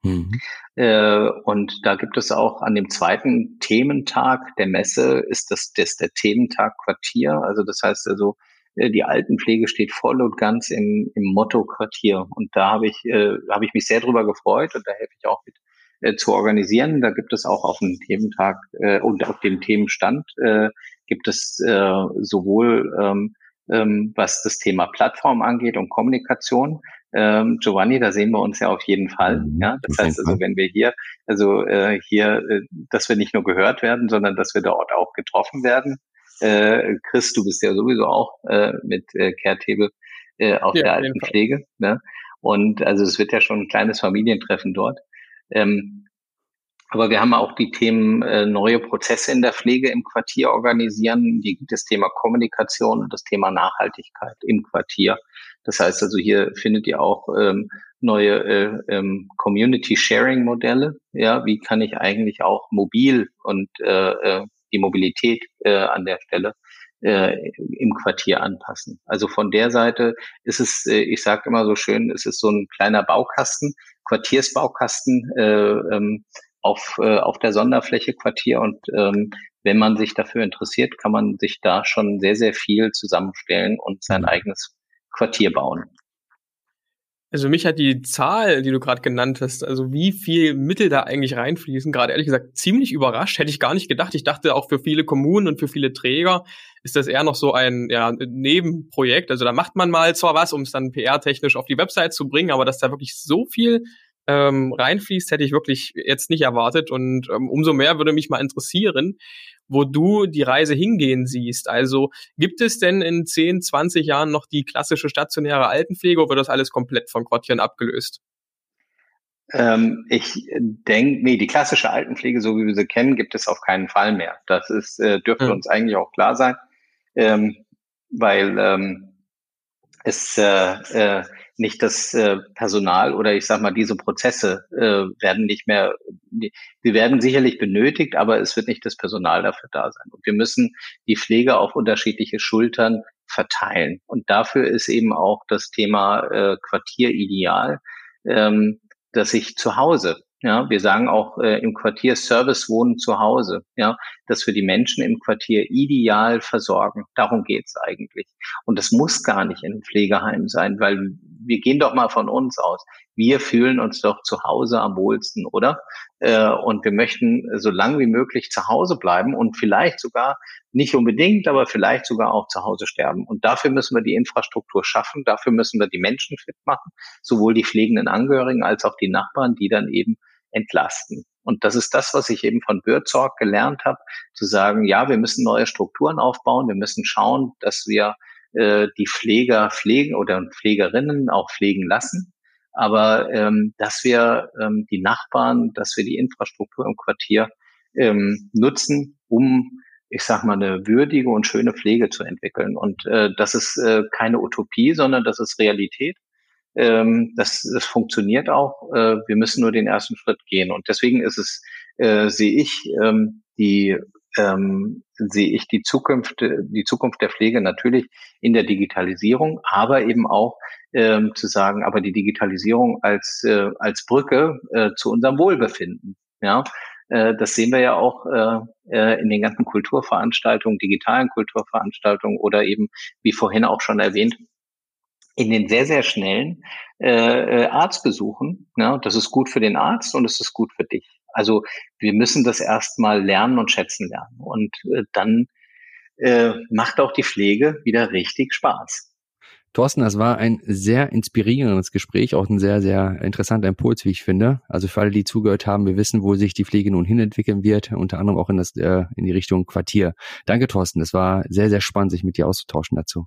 Mhm. Äh, und da gibt es auch an dem zweiten Thementag der Messe ist das, das der Thementag Quartier. Also das heißt also, die Altenpflege steht voll und ganz im, im Motto Quartier. Und da habe ich, äh, habe ich mich sehr drüber gefreut und da helfe ich auch mit äh, zu organisieren. Da gibt es auch auf dem Thementag äh, und auf dem Themenstand äh, gibt es äh, sowohl ähm, ähm, was das Thema Plattform angeht und Kommunikation. Ähm, Giovanni, da sehen wir uns ja auf jeden Fall. Mhm, ja, das heißt also, wenn wir hier, also äh, hier, äh, dass wir nicht nur gehört werden, sondern dass wir dort auch getroffen werden. Äh, Chris, du bist ja sowieso auch äh, mit äh, Kehrtable äh, auf ja, der alten Pflege. Ne? Und also es wird ja schon ein kleines Familientreffen dort. Ähm, aber wir haben auch die Themen äh, neue Prozesse in der Pflege im Quartier organisieren, die, das Thema Kommunikation und das Thema Nachhaltigkeit im Quartier. Das heißt also, hier findet ihr auch ähm, neue äh, ähm, Community Sharing Modelle. Ja, wie kann ich eigentlich auch mobil und äh, äh die Mobilität äh, an der Stelle äh, im Quartier anpassen. Also von der Seite ist es, äh, ich sage immer so schön, es ist so ein kleiner Baukasten, Quartiersbaukasten äh, ähm, auf, äh, auf der Sonderfläche Quartier und ähm, wenn man sich dafür interessiert, kann man sich da schon sehr, sehr viel zusammenstellen und sein eigenes Quartier bauen. Also mich hat die Zahl, die du gerade genannt hast, also wie viel Mittel da eigentlich reinfließen, gerade ehrlich gesagt ziemlich überrascht. Hätte ich gar nicht gedacht. Ich dachte auch für viele Kommunen und für viele Träger ist das eher noch so ein ja, Nebenprojekt. Also da macht man mal zwar was, um es dann PR-technisch auf die Website zu bringen, aber dass da wirklich so viel ähm, reinfließt, hätte ich wirklich jetzt nicht erwartet. Und ähm, umso mehr würde mich mal interessieren, wo du die Reise hingehen siehst. Also gibt es denn in 10, 20 Jahren noch die klassische stationäre Altenpflege oder wird das alles komplett von Quartieren abgelöst? Ähm, ich denke, nee, die klassische Altenpflege, so wie wir sie kennen, gibt es auf keinen Fall mehr. Das ist, äh, dürfte hm. uns eigentlich auch klar sein, ähm, weil ähm, es äh, äh, nicht das äh, Personal oder ich sag mal diese Prozesse äh, werden nicht mehr, die, werden sicherlich benötigt, aber es wird nicht das Personal dafür da sein. Und wir müssen die Pflege auf unterschiedliche Schultern verteilen. Und dafür ist eben auch das Thema äh, Quartier ideal, ähm, dass ich zu Hause ja, wir sagen auch äh, im Quartier Service Wohnen zu Hause. Ja, dass wir die Menschen im Quartier ideal versorgen. Darum geht's eigentlich. Und das muss gar nicht in einem Pflegeheim sein, weil wir gehen doch mal von uns aus. Wir fühlen uns doch zu Hause am wohlsten, oder? Äh, und wir möchten so lange wie möglich zu Hause bleiben und vielleicht sogar nicht unbedingt, aber vielleicht sogar auch zu Hause sterben. Und dafür müssen wir die Infrastruktur schaffen. Dafür müssen wir die Menschen fit machen, sowohl die pflegenden Angehörigen als auch die Nachbarn, die dann eben entlasten. Und das ist das, was ich eben von Bürzorg gelernt habe, zu sagen, ja, wir müssen neue Strukturen aufbauen, wir müssen schauen, dass wir äh, die Pfleger pflegen oder Pflegerinnen auch pflegen lassen, aber ähm, dass wir ähm, die Nachbarn, dass wir die Infrastruktur im Quartier ähm, nutzen, um ich sag mal, eine würdige und schöne Pflege zu entwickeln. Und äh, das ist äh, keine Utopie, sondern das ist Realität. Ähm, das, das funktioniert auch. Äh, wir müssen nur den ersten Schritt gehen. Und deswegen ist es, äh, sehe ich, ähm, die ähm, sehe ich die Zukunft, die Zukunft der Pflege natürlich in der Digitalisierung, aber eben auch ähm, zu sagen, aber die Digitalisierung als äh, als Brücke äh, zu unserem Wohlbefinden. Ja, äh, das sehen wir ja auch äh, äh in den ganzen Kulturveranstaltungen, digitalen Kulturveranstaltungen oder eben, wie vorhin auch schon erwähnt, in den sehr, sehr schnellen äh, äh, Arztbesuchen. Ja, das ist gut für den Arzt und es ist gut für dich. Also wir müssen das erstmal lernen und schätzen lernen. Und äh, dann äh, macht auch die Pflege wieder richtig Spaß. Thorsten, das war ein sehr inspirierendes Gespräch, auch ein sehr, sehr interessanter Impuls, wie ich finde. Also für alle, die zugehört haben, wir wissen, wo sich die Pflege nun hinentwickeln wird, unter anderem auch in, das, äh, in die Richtung Quartier. Danke, Thorsten. Das war sehr, sehr spannend, sich mit dir auszutauschen dazu.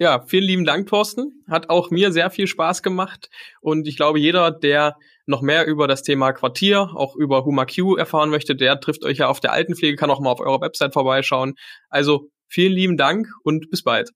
Ja, vielen lieben Dank, Thorsten. Hat auch mir sehr viel Spaß gemacht. Und ich glaube, jeder, der noch mehr über das Thema Quartier, auch über HumaQ erfahren möchte, der trifft euch ja auf der Altenpflege, kann auch mal auf eurer Website vorbeischauen. Also vielen lieben Dank und bis bald.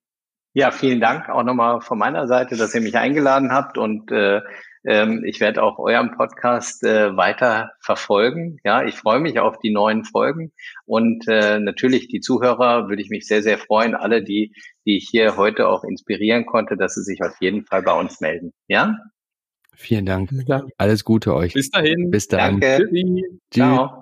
Ja, vielen Dank auch nochmal von meiner Seite, dass ihr mich eingeladen habt und äh, ähm, ich werde auch euren Podcast äh, weiter verfolgen. Ja, ich freue mich auf die neuen Folgen und äh, natürlich die Zuhörer würde ich mich sehr, sehr freuen. Alle, die, die ich hier heute auch inspirieren konnte, dass sie sich auf jeden Fall bei uns melden. Ja? Vielen Dank. Alles Gute euch. Bis dahin. Bis dahin. Danke. Tschüss. Ciao.